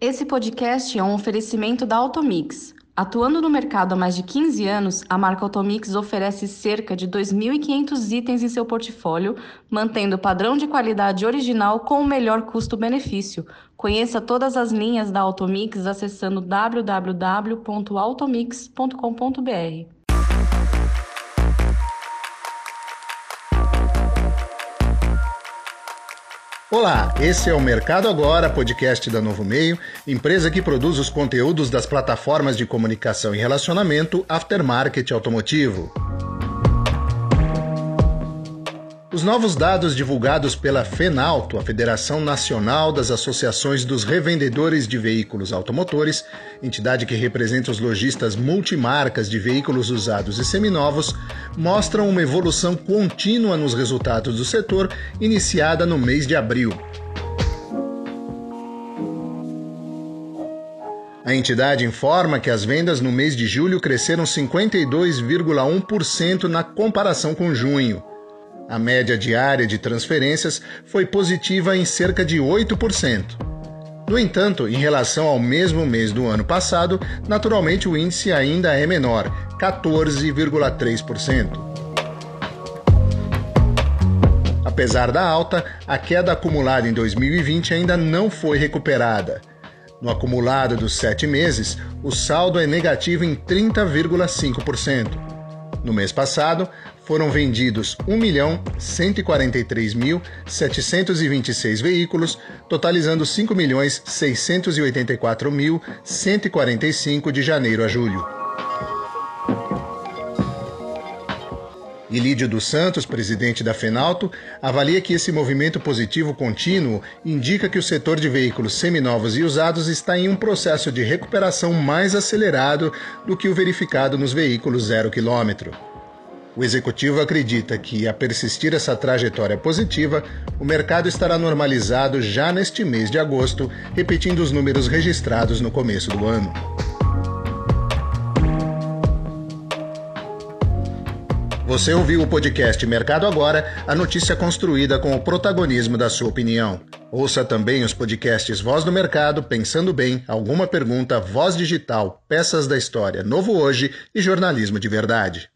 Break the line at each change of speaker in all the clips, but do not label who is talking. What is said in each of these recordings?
Esse podcast é um oferecimento da Automix. Atuando no mercado há mais de 15 anos, a marca Automix oferece cerca de 2.500 itens em seu portfólio, mantendo o padrão de qualidade original com o melhor custo-benefício. Conheça todas as linhas da Automix acessando www.automix.com.br.
Olá, esse é o Mercado Agora, podcast da Novo Meio, empresa que produz os conteúdos das plataformas de comunicação e relacionamento Aftermarket Automotivo. Os novos dados divulgados pela FENALTO, a Federação Nacional das Associações dos Revendedores de Veículos Automotores, entidade que representa os lojistas multimarcas de veículos usados e seminovos, mostram uma evolução contínua nos resultados do setor, iniciada no mês de abril. A entidade informa que as vendas no mês de julho cresceram 52,1% na comparação com junho a média diária de transferências foi positiva em cerca de 8%. No entanto, em relação ao mesmo mês do ano passado, naturalmente o índice ainda é menor, 14,3%. Apesar da alta, a queda acumulada em 2020 ainda não foi recuperada. No acumulado dos sete meses, o saldo é negativo em 30,5%. No mês passado, foram vendidos 1.143.726 veículos, totalizando 5.684.145 de janeiro a julho. Ilídio dos Santos, presidente da Fenalto, avalia que esse movimento positivo contínuo indica que o setor de veículos seminovos e usados está em um processo de recuperação mais acelerado do que o verificado nos veículos zero quilômetro. O executivo acredita que, a persistir essa trajetória positiva, o mercado estará normalizado já neste mês de agosto, repetindo os números registrados no começo do ano. Você ouviu o podcast Mercado Agora, a notícia construída com o protagonismo da sua opinião. Ouça também os podcasts Voz do Mercado, Pensando Bem, Alguma Pergunta, Voz Digital, Peças da História, Novo Hoje e Jornalismo de Verdade.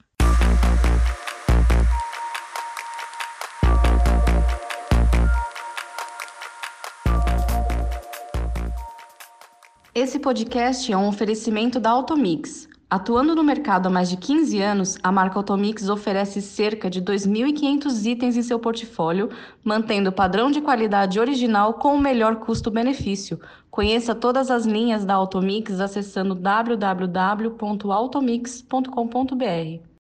Esse podcast é um oferecimento da Automix. Atuando no mercado há mais de 15 anos, a marca Automix oferece cerca de 2.500 itens em seu portfólio, mantendo o padrão de qualidade original com o melhor custo-benefício. Conheça todas as linhas da Automix acessando www.automix.com.br.